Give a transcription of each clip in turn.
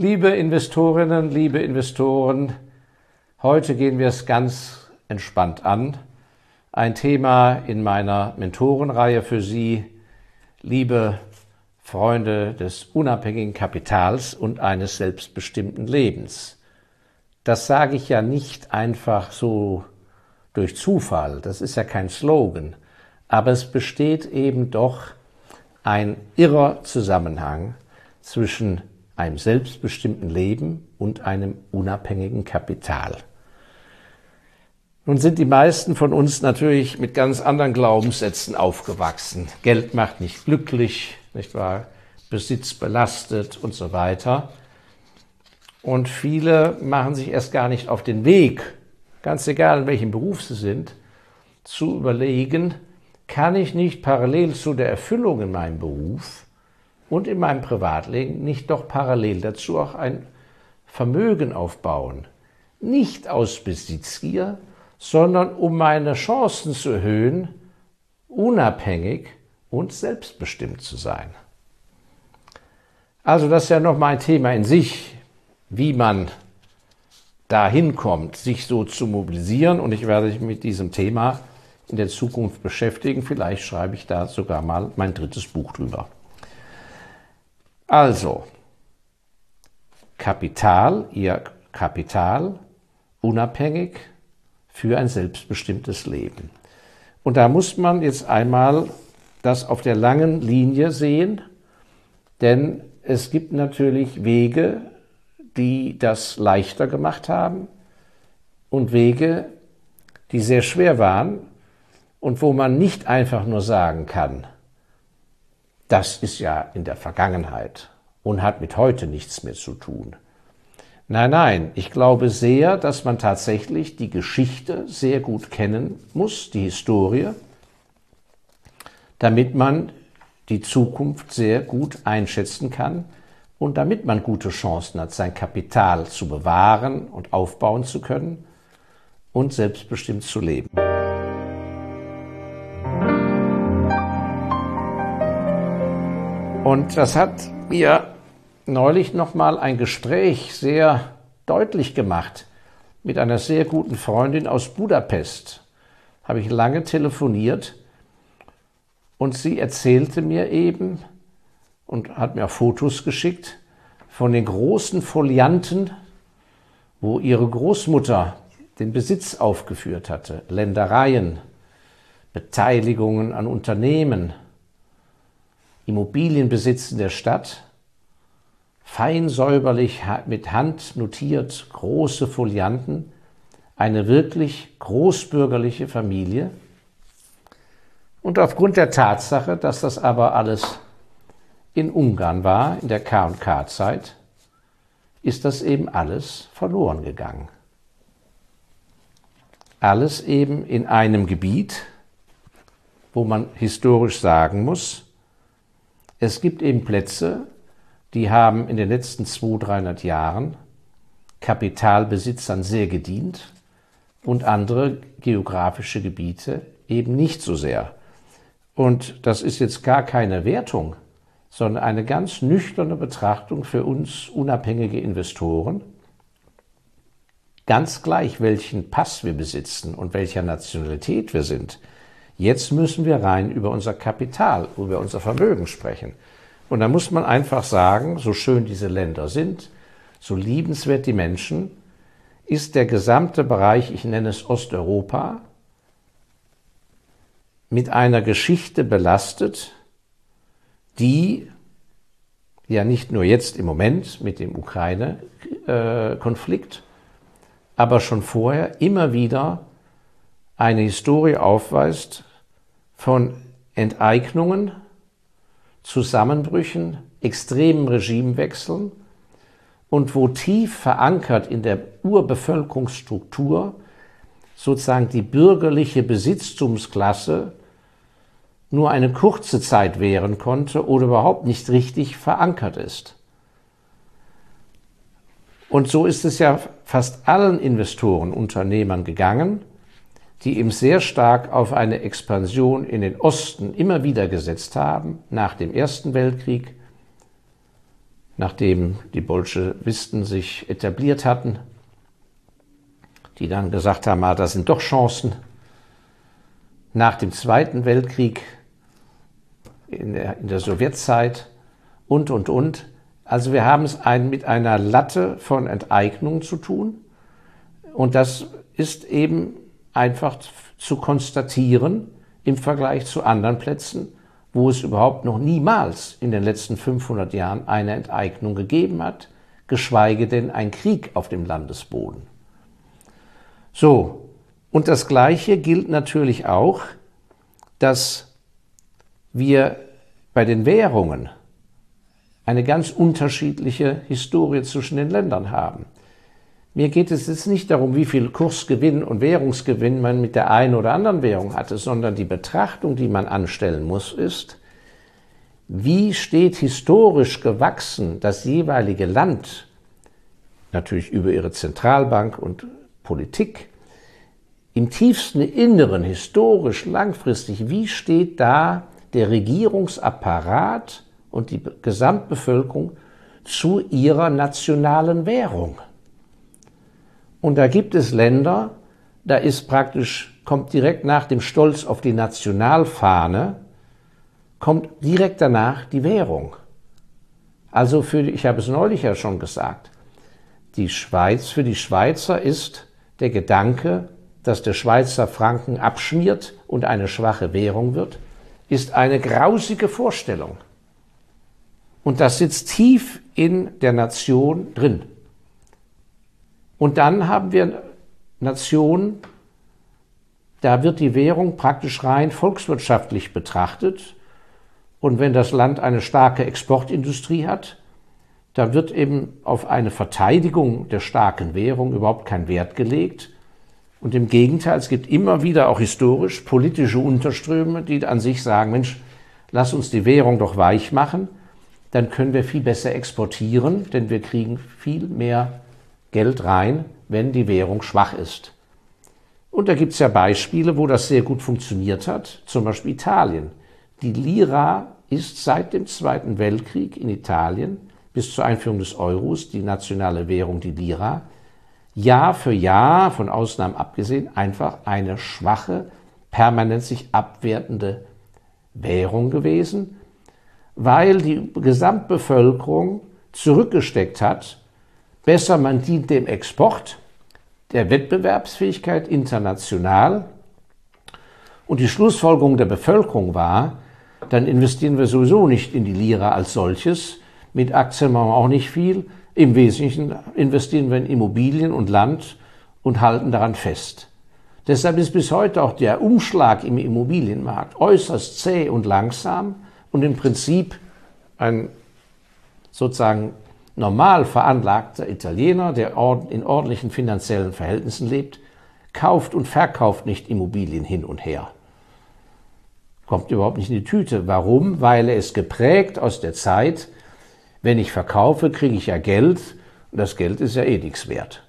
Liebe Investorinnen, liebe Investoren, heute gehen wir es ganz entspannt an. Ein Thema in meiner Mentorenreihe für Sie, liebe Freunde des unabhängigen Kapitals und eines selbstbestimmten Lebens. Das sage ich ja nicht einfach so durch Zufall, das ist ja kein Slogan, aber es besteht eben doch ein irrer Zusammenhang zwischen einem selbstbestimmten Leben und einem unabhängigen Kapital. Nun sind die meisten von uns natürlich mit ganz anderen Glaubenssätzen aufgewachsen. Geld macht nicht glücklich, nicht wahr? Besitz belastet und so weiter. Und viele machen sich erst gar nicht auf den Weg, ganz egal in welchem Beruf sie sind, zu überlegen, kann ich nicht parallel zu der Erfüllung in meinem Beruf und in meinem Privatleben nicht doch parallel dazu auch ein Vermögen aufbauen. Nicht aus Besitzgier, sondern um meine Chancen zu erhöhen, unabhängig und selbstbestimmt zu sein. Also das ist ja noch mal ein Thema in sich, wie man dahin kommt, sich so zu mobilisieren. Und ich werde mich mit diesem Thema in der Zukunft beschäftigen. Vielleicht schreibe ich da sogar mal mein drittes Buch drüber. Also, Kapital, ihr Kapital, unabhängig für ein selbstbestimmtes Leben. Und da muss man jetzt einmal das auf der langen Linie sehen, denn es gibt natürlich Wege, die das leichter gemacht haben und Wege, die sehr schwer waren und wo man nicht einfach nur sagen kann, das ist ja in der Vergangenheit und hat mit heute nichts mehr zu tun. Nein, nein, ich glaube sehr, dass man tatsächlich die Geschichte sehr gut kennen muss, die Historie, damit man die Zukunft sehr gut einschätzen kann und damit man gute Chancen hat, sein Kapital zu bewahren und aufbauen zu können und selbstbestimmt zu leben. Und das hat mir neulich nochmal ein Gespräch sehr deutlich gemacht mit einer sehr guten Freundin aus Budapest. Habe ich lange telefoniert und sie erzählte mir eben und hat mir auch Fotos geschickt von den großen Folianten, wo ihre Großmutter den Besitz aufgeführt hatte, Ländereien, Beteiligungen an Unternehmen, Immobilienbesitz der Stadt, fein säuberlich mit Hand notiert, große Folianten, eine wirklich großbürgerliche Familie. Und aufgrund der Tatsache, dass das aber alles in Ungarn war, in der K&K-Zeit, ist das eben alles verloren gegangen. Alles eben in einem Gebiet, wo man historisch sagen muss, es gibt eben Plätze, die haben in den letzten 200, 300 Jahren Kapitalbesitzern sehr gedient und andere geografische Gebiete eben nicht so sehr. Und das ist jetzt gar keine Wertung, sondern eine ganz nüchterne Betrachtung für uns unabhängige Investoren. Ganz gleich, welchen Pass wir besitzen und welcher Nationalität wir sind. Jetzt müssen wir rein über unser Kapital, über unser Vermögen sprechen. Und da muss man einfach sagen, so schön diese Länder sind, so liebenswert die Menschen, ist der gesamte Bereich, ich nenne es Osteuropa, mit einer Geschichte belastet, die ja nicht nur jetzt im Moment mit dem Ukraine-Konflikt, aber schon vorher immer wieder eine Historie aufweist von Enteignungen, Zusammenbrüchen, extremen Regimewechseln und wo tief verankert in der Urbevölkerungsstruktur sozusagen die bürgerliche Besitztumsklasse nur eine kurze Zeit währen konnte oder überhaupt nicht richtig verankert ist. Und so ist es ja fast allen Investoren, Unternehmern gegangen, die ihm sehr stark auf eine Expansion in den Osten immer wieder gesetzt haben, nach dem Ersten Weltkrieg, nachdem die Bolschewisten sich etabliert hatten, die dann gesagt haben, ah, da sind doch Chancen. Nach dem Zweiten Weltkrieg, in der, in der Sowjetzeit und, und, und. Also wir haben es ein, mit einer Latte von Enteignungen zu tun. Und das ist eben einfach zu konstatieren im Vergleich zu anderen Plätzen, wo es überhaupt noch niemals in den letzten 500 Jahren eine Enteignung gegeben hat, geschweige denn ein Krieg auf dem Landesboden. So, und das Gleiche gilt natürlich auch, dass wir bei den Währungen eine ganz unterschiedliche Historie zwischen den Ländern haben. Mir geht es jetzt nicht darum, wie viel Kursgewinn und Währungsgewinn man mit der einen oder anderen Währung hatte, sondern die Betrachtung, die man anstellen muss, ist, wie steht historisch gewachsen das jeweilige Land, natürlich über ihre Zentralbank und Politik, im tiefsten Inneren, historisch, langfristig, wie steht da der Regierungsapparat und die Gesamtbevölkerung zu ihrer nationalen Währung? Und da gibt es Länder, da ist praktisch, kommt direkt nach dem Stolz auf die Nationalfahne, kommt direkt danach die Währung. Also für, ich habe es neulich ja schon gesagt, die Schweiz, für die Schweizer ist der Gedanke, dass der Schweizer Franken abschmiert und eine schwache Währung wird, ist eine grausige Vorstellung. Und das sitzt tief in der Nation drin. Und dann haben wir Nationen, da wird die Währung praktisch rein volkswirtschaftlich betrachtet. Und wenn das Land eine starke Exportindustrie hat, da wird eben auf eine Verteidigung der starken Währung überhaupt kein Wert gelegt. Und im Gegenteil, es gibt immer wieder auch historisch politische Unterströme, die an sich sagen, Mensch, lass uns die Währung doch weich machen, dann können wir viel besser exportieren, denn wir kriegen viel mehr Geld rein, wenn die Währung schwach ist. Und da gibt es ja Beispiele, wo das sehr gut funktioniert hat, zum Beispiel Italien. Die Lira ist seit dem Zweiten Weltkrieg in Italien bis zur Einführung des Euros, die nationale Währung, die Lira, Jahr für Jahr, von Ausnahmen abgesehen, einfach eine schwache, permanent sich abwertende Währung gewesen, weil die Gesamtbevölkerung zurückgesteckt hat Besser, man dient dem Export, der Wettbewerbsfähigkeit international. Und die Schlussfolgerung der Bevölkerung war, dann investieren wir sowieso nicht in die Lira als solches. Mit Aktien machen wir auch nicht viel. Im Wesentlichen investieren wir in Immobilien und Land und halten daran fest. Deshalb ist bis heute auch der Umschlag im Immobilienmarkt äußerst zäh und langsam und im Prinzip ein sozusagen normal veranlagter Italiener, der in ordentlichen finanziellen Verhältnissen lebt, kauft und verkauft nicht Immobilien hin und her. Kommt überhaupt nicht in die Tüte. Warum? Weil er ist geprägt aus der Zeit, wenn ich verkaufe, kriege ich ja Geld und das Geld ist ja eh nichts wert.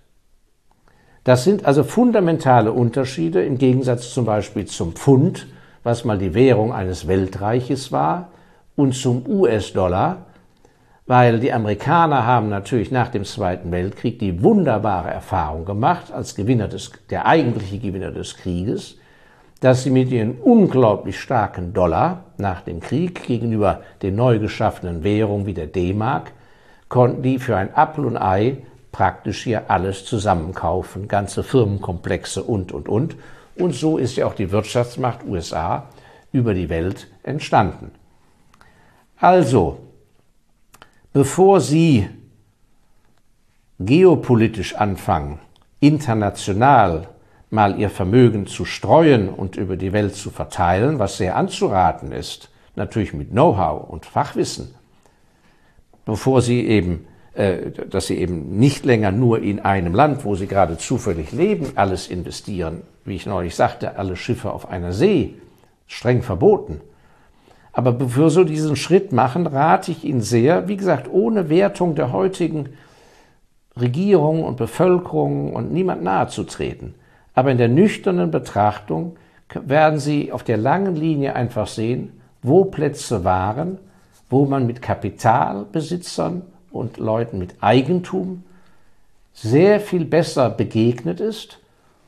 Das sind also fundamentale Unterschiede im Gegensatz zum Beispiel zum Pfund, was mal die Währung eines Weltreiches war, und zum US-Dollar, weil die Amerikaner haben natürlich nach dem Zweiten Weltkrieg die wunderbare Erfahrung gemacht, als Gewinner des, der eigentliche Gewinner des Krieges, dass sie mit ihren unglaublich starken Dollar nach dem Krieg gegenüber den neu geschaffenen Währungen wie der D-Mark, konnten die für ein Apfel und Ei praktisch hier alles zusammenkaufen, ganze Firmenkomplexe und, und, und. Und so ist ja auch die Wirtschaftsmacht USA über die Welt entstanden. Also, Bevor Sie geopolitisch anfangen, international mal Ihr Vermögen zu streuen und über die Welt zu verteilen, was sehr anzuraten ist, natürlich mit Know-how und Fachwissen, bevor Sie eben, äh, dass Sie eben nicht länger nur in einem Land, wo Sie gerade zufällig leben, alles investieren, wie ich neulich sagte, alle Schiffe auf einer See, streng verboten, aber bevor Sie diesen Schritt machen, rate ich Ihnen sehr, wie gesagt, ohne Wertung der heutigen Regierung und Bevölkerung und niemand nahezutreten. Aber in der nüchternen Betrachtung werden Sie auf der langen Linie einfach sehen, wo Plätze waren, wo man mit Kapitalbesitzern und Leuten mit Eigentum sehr viel besser begegnet ist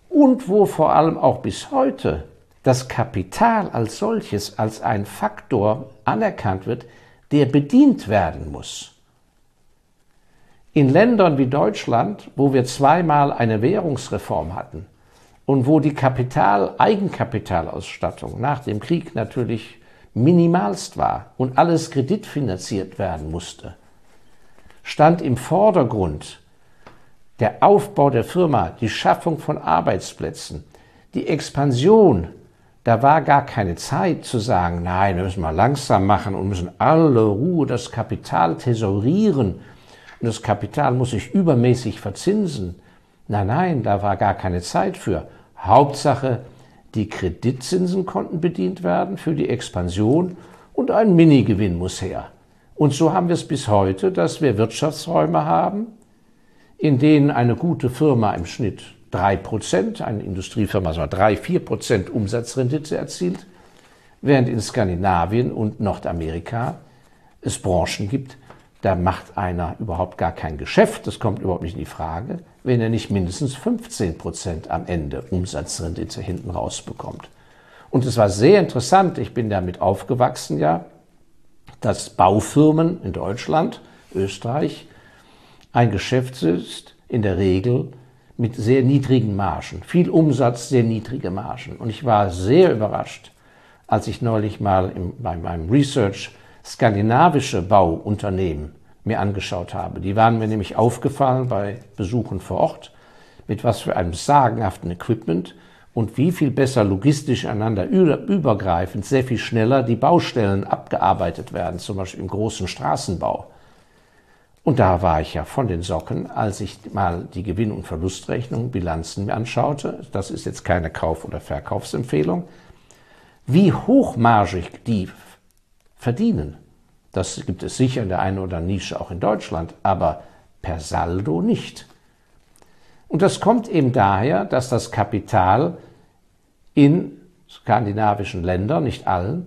und wo vor allem auch bis heute das Kapital als solches als ein Faktor anerkannt wird, der bedient werden muss. In Ländern wie Deutschland, wo wir zweimal eine Währungsreform hatten und wo die Kapital Eigenkapitalausstattung nach dem Krieg natürlich minimalst war und alles kreditfinanziert werden musste, stand im Vordergrund der Aufbau der Firma, die Schaffung von Arbeitsplätzen, die Expansion. Da war gar keine Zeit zu sagen, nein, wir müssen mal langsam machen und müssen alle Ruhe das Kapital thesaurieren und das Kapital muss sich übermäßig verzinsen. Nein, nein, da war gar keine Zeit für. Hauptsache, die Kreditzinsen konnten bedient werden für die Expansion und ein Minigewinn muss her. Und so haben wir es bis heute, dass wir Wirtschaftsräume haben, in denen eine gute Firma im Schnitt 3%, eine Industriefirma so 3, 4% Umsatzrendite erzielt, während in Skandinavien und Nordamerika es Branchen gibt, da macht einer überhaupt gar kein Geschäft, das kommt überhaupt nicht in die Frage, wenn er nicht mindestens 15 Prozent am Ende Umsatzrendite hinten rausbekommt. Und es war sehr interessant, ich bin damit aufgewachsen, ja, dass Baufirmen in Deutschland, Österreich, ein Geschäft ist, in der Regel mit sehr niedrigen Margen. Viel Umsatz, sehr niedrige Margen. Und ich war sehr überrascht, als ich neulich mal im, bei meinem Research skandinavische Bauunternehmen mir angeschaut habe. Die waren mir nämlich aufgefallen bei Besuchen vor Ort, mit was für einem sagenhaften Equipment und wie viel besser logistisch einander übergreifend, sehr viel schneller die Baustellen abgearbeitet werden, zum Beispiel im großen Straßenbau. Und da war ich ja von den Socken, als ich mal die Gewinn- und Verlustrechnung, Bilanzen mir anschaute. Das ist jetzt keine Kauf- oder Verkaufsempfehlung. Wie hochmargig die verdienen. Das gibt es sicher in der einen oder anderen Nische auch in Deutschland, aber per Saldo nicht. Und das kommt eben daher, dass das Kapital in skandinavischen Ländern, nicht allen,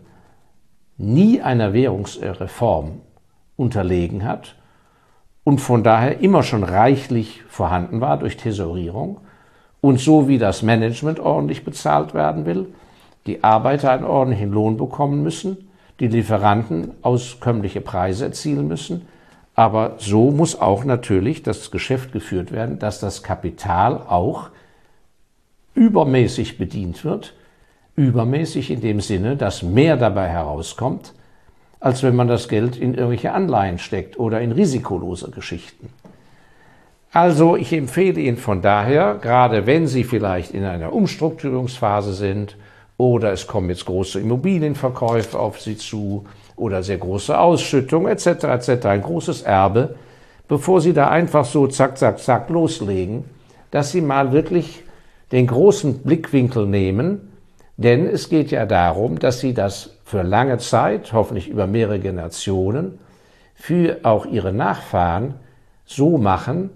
nie einer Währungsreform unterlegen hat und von daher immer schon reichlich vorhanden war durch Tesorierung. Und so wie das Management ordentlich bezahlt werden will, die Arbeiter einen ordentlichen Lohn bekommen müssen, die Lieferanten auskömmliche Preise erzielen müssen. Aber so muss auch natürlich das Geschäft geführt werden, dass das Kapital auch übermäßig bedient wird. Übermäßig in dem Sinne, dass mehr dabei herauskommt, als wenn man das Geld in irgendwelche Anleihen steckt oder in risikolose Geschichten. Also ich empfehle Ihnen von daher, gerade wenn Sie vielleicht in einer Umstrukturierungsphase sind oder es kommen jetzt große Immobilienverkäufe auf Sie zu oder sehr große Ausschüttungen etc. etc. Ein großes Erbe, bevor Sie da einfach so zack, zack, zack loslegen, dass Sie mal wirklich den großen Blickwinkel nehmen, denn es geht ja darum, dass Sie das für lange Zeit, hoffentlich über mehrere Generationen, für auch Ihre Nachfahren so machen,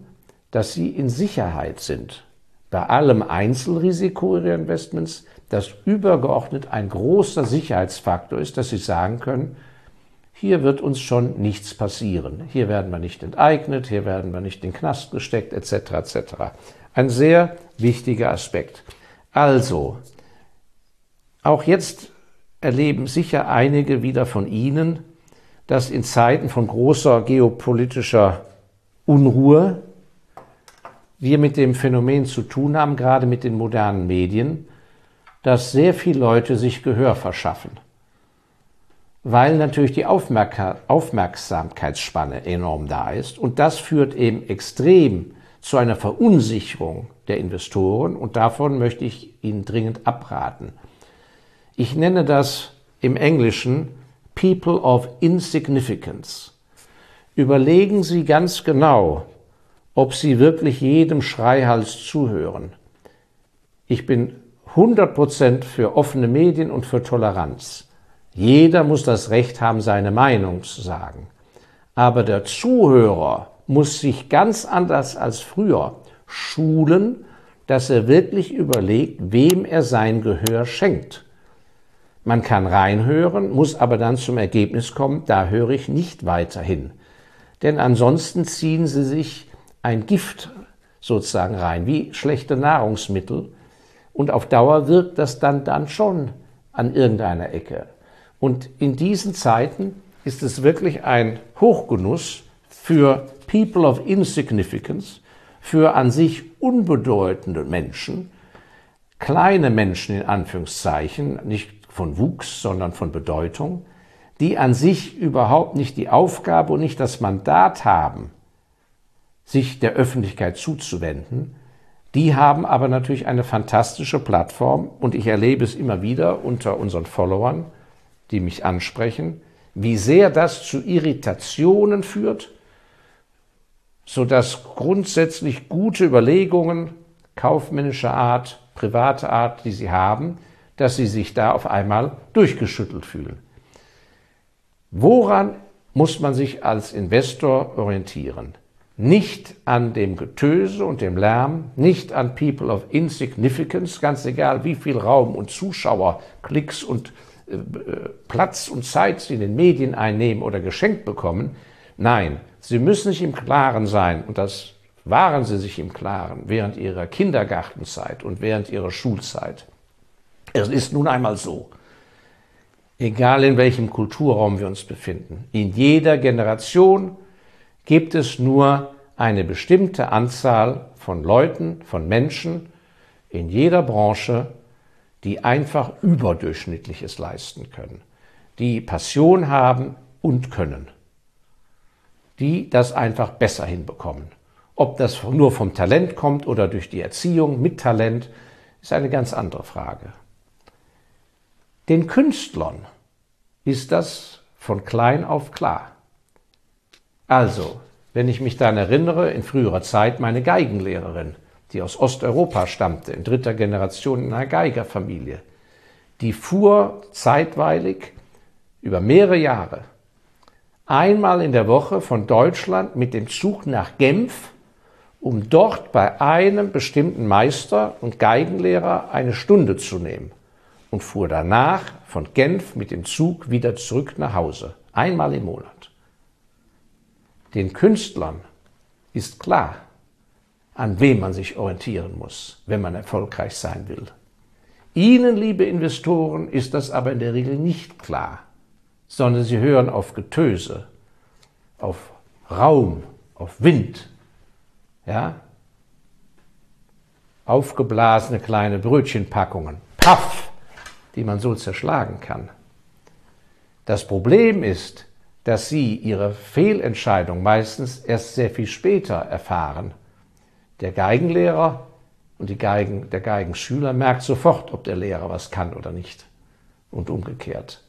dass Sie in Sicherheit sind. Bei allem Einzelrisiko Ihrer Investments dass übergeordnet ein großer Sicherheitsfaktor ist, dass Sie sagen können, hier wird uns schon nichts passieren. Hier werden wir nicht enteignet, hier werden wir nicht in den Knast gesteckt, etc. etc. Ein sehr wichtiger Aspekt. Also, auch jetzt erleben sicher einige wieder von Ihnen, dass in Zeiten von großer geopolitischer Unruhe wir mit dem Phänomen zu tun haben, gerade mit den modernen Medien, dass sehr viele Leute sich Gehör verschaffen, weil natürlich die Aufmerksamkeitsspanne enorm da ist. Und das führt eben extrem zu einer Verunsicherung der Investoren und davon möchte ich Ihnen dringend abraten. Ich nenne das im Englischen People of Insignificance. Überlegen Sie ganz genau, ob Sie wirklich jedem Schreihals zuhören. Ich bin 100% für offene Medien und für Toleranz. Jeder muss das Recht haben, seine Meinung zu sagen. Aber der Zuhörer muss sich ganz anders als früher schulen, dass er wirklich überlegt, wem er sein Gehör schenkt. Man kann reinhören, muss aber dann zum Ergebnis kommen, da höre ich nicht weiter hin. Denn ansonsten ziehen sie sich ein Gift sozusagen rein, wie schlechte Nahrungsmittel. Und auf Dauer wirkt das dann, dann schon an irgendeiner Ecke. Und in diesen Zeiten ist es wirklich ein Hochgenuss für People of Insignificance, für an sich unbedeutende Menschen, kleine Menschen in Anführungszeichen, nicht von Wuchs, sondern von Bedeutung, die an sich überhaupt nicht die Aufgabe und nicht das Mandat haben, sich der Öffentlichkeit zuzuwenden, die haben aber natürlich eine fantastische Plattform und ich erlebe es immer wieder unter unseren Followern, die mich ansprechen, wie sehr das zu Irritationen führt, sodass grundsätzlich gute Überlegungen kaufmännischer Art, privater Art, die sie haben, dass sie sich da auf einmal durchgeschüttelt fühlen. Woran muss man sich als Investor orientieren? Nicht an dem Getöse und dem Lärm, nicht an People of Insignificance, ganz egal wie viel Raum und Zuschauer, Klicks und äh, Platz und Zeit sie in den Medien einnehmen oder geschenkt bekommen. Nein, sie müssen sich im Klaren sein, und das waren sie sich im Klaren während ihrer Kindergartenzeit und während ihrer Schulzeit. Es ist nun einmal so, egal in welchem Kulturraum wir uns befinden, in jeder Generation gibt es nur eine bestimmte Anzahl von Leuten, von Menschen in jeder Branche, die einfach überdurchschnittliches leisten können, die Passion haben und können, die das einfach besser hinbekommen. Ob das nur vom Talent kommt oder durch die Erziehung mit Talent, ist eine ganz andere Frage. Den Künstlern ist das von klein auf klar. Also, wenn ich mich daran erinnere, in früherer Zeit meine Geigenlehrerin, die aus Osteuropa stammte, in dritter Generation in einer Geigerfamilie. Die fuhr zeitweilig über mehrere Jahre einmal in der Woche von Deutschland mit dem Zug nach Genf, um dort bei einem bestimmten Meister und Geigenlehrer eine Stunde zu nehmen und fuhr danach von Genf mit dem Zug wieder zurück nach Hause, einmal im Monat. Den Künstlern ist klar, an wem man sich orientieren muss, wenn man erfolgreich sein will. Ihnen, liebe Investoren, ist das aber in der Regel nicht klar, sondern sie hören auf Getöse, auf Raum, auf Wind, ja? Aufgeblasene kleine Brötchenpackungen, paff, die man so zerschlagen kann. Das Problem ist, dass sie ihre Fehlentscheidung meistens erst sehr viel später erfahren der Geigenlehrer und Geigen, der Geigenschüler merkt sofort, ob der Lehrer was kann oder nicht. Und umgekehrt.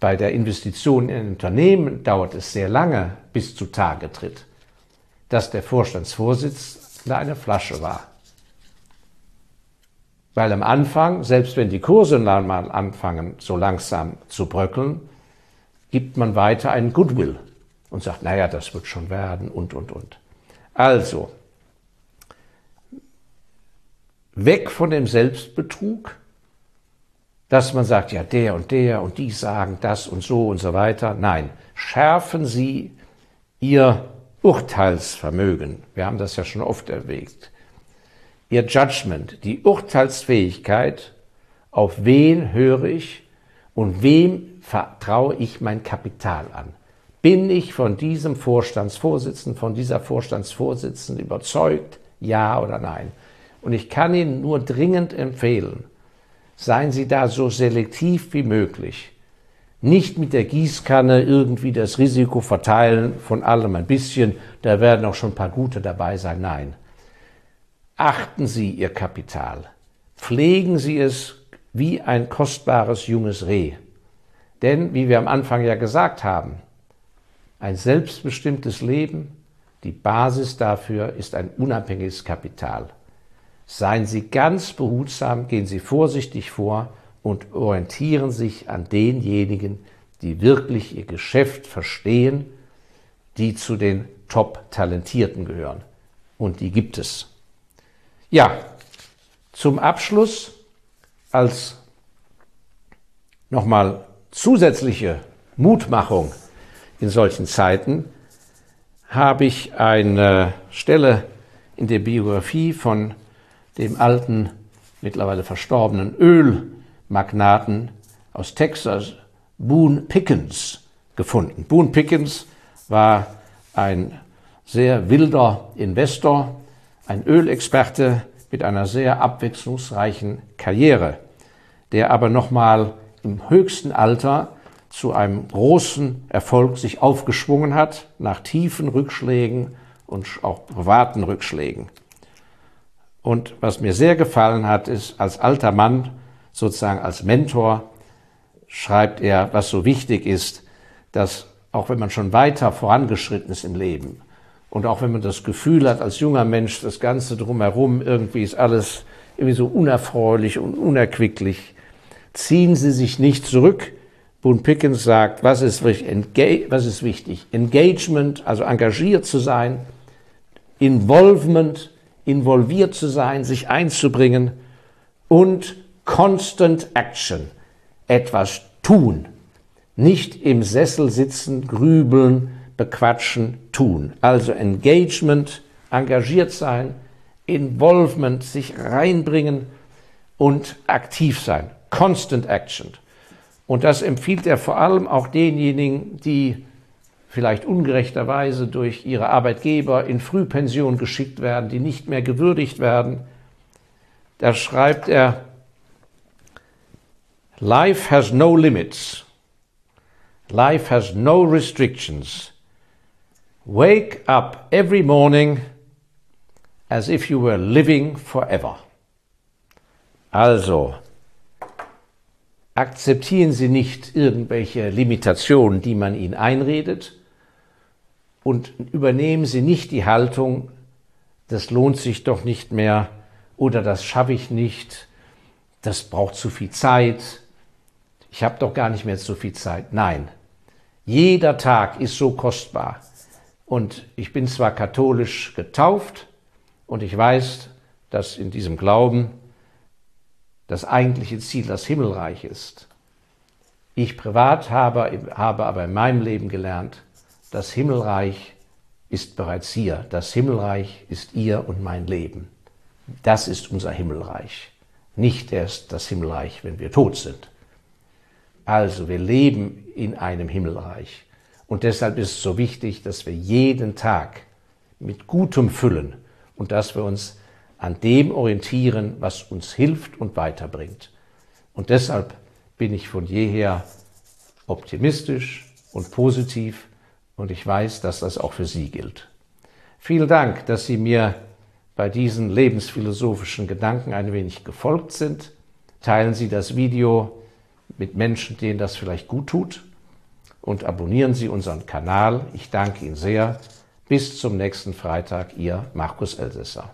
Bei der Investition in ein Unternehmen dauert es sehr lange, bis zu Tage tritt, dass der Vorstandsvorsitzende eine Flasche war. Weil am Anfang, selbst wenn die Kurse mal anfangen, so langsam zu bröckeln, gibt man weiter einen Goodwill und sagt, naja, das wird schon werden und, und, und. Also, weg von dem Selbstbetrug, dass man sagt, ja, der und der und die sagen das und so und so weiter. Nein, schärfen Sie Ihr Urteilsvermögen. Wir haben das ja schon oft erwägt. Ihr Judgment, die Urteilsfähigkeit, auf wen höre ich und wem vertraue ich mein Kapital an. Bin ich von diesem Vorstandsvorsitzenden, von dieser Vorstandsvorsitzenden überzeugt? Ja oder nein? Und ich kann Ihnen nur dringend empfehlen, seien Sie da so selektiv wie möglich. Nicht mit der Gießkanne irgendwie das Risiko verteilen, von allem ein bisschen, da werden auch schon ein paar gute dabei sein. Nein. Achten Sie Ihr Kapital. Pflegen Sie es wie ein kostbares junges Reh. Denn, wie wir am Anfang ja gesagt haben, ein selbstbestimmtes Leben, die Basis dafür ist ein unabhängiges Kapital. Seien Sie ganz behutsam, gehen Sie vorsichtig vor und orientieren sich an denjenigen, die wirklich ihr Geschäft verstehen, die zu den Top-Talentierten gehören. Und die gibt es. Ja, zum Abschluss als nochmal zusätzliche Mutmachung in solchen Zeiten habe ich eine Stelle in der Biografie von dem alten, mittlerweile verstorbenen Ölmagnaten aus Texas, Boone Pickens, gefunden. Boone Pickens war ein sehr wilder Investor, ein Ölexperte mit einer sehr abwechslungsreichen Karriere, der aber nochmal im höchsten Alter zu einem großen Erfolg sich aufgeschwungen hat, nach tiefen Rückschlägen und auch privaten Rückschlägen. Und was mir sehr gefallen hat, ist, als alter Mann, sozusagen als Mentor, schreibt er, was so wichtig ist, dass auch wenn man schon weiter vorangeschritten ist im Leben und auch wenn man das Gefühl hat, als junger Mensch, das Ganze drumherum, irgendwie ist alles irgendwie so unerfreulich und unerquicklich, ziehen Sie sich nicht zurück. Boone Pickens sagt, was ist, was ist wichtig? Engagement, also engagiert zu sein, Involvement, involviert zu sein, sich einzubringen und Constant Action, etwas tun, nicht im Sessel sitzen, grübeln, bequatschen, tun. Also Engagement, engagiert sein, Involvement, sich reinbringen und aktiv sein. Constant Action. Und das empfiehlt er vor allem auch denjenigen, die vielleicht ungerechterweise durch ihre Arbeitgeber in Frühpension geschickt werden, die nicht mehr gewürdigt werden. Da schreibt er, Life has no limits. Life has no restrictions. Wake up every morning as if you were living forever. Also, akzeptieren Sie nicht irgendwelche Limitationen, die man Ihnen einredet, und übernehmen Sie nicht die Haltung, das lohnt sich doch nicht mehr oder das schaffe ich nicht, das braucht zu viel Zeit, ich habe doch gar nicht mehr so viel Zeit. Nein, jeder Tag ist so kostbar. Und ich bin zwar katholisch getauft und ich weiß, dass in diesem Glauben das eigentliche Ziel das Himmelreich ist. Ich privat habe, habe aber in meinem Leben gelernt, das Himmelreich ist bereits hier. Das Himmelreich ist ihr und mein Leben. Das ist unser Himmelreich. Nicht erst das Himmelreich, wenn wir tot sind. Also wir leben in einem Himmelreich. Und deshalb ist es so wichtig, dass wir jeden Tag mit Gutem füllen und dass wir uns an dem orientieren, was uns hilft und weiterbringt. Und deshalb bin ich von jeher optimistisch und positiv und ich weiß, dass das auch für Sie gilt. Vielen Dank, dass Sie mir bei diesen lebensphilosophischen Gedanken ein wenig gefolgt sind. Teilen Sie das Video mit Menschen, denen das vielleicht gut tut. Und abonnieren Sie unseren Kanal. Ich danke Ihnen sehr. Bis zum nächsten Freitag, Ihr Markus Elsässer.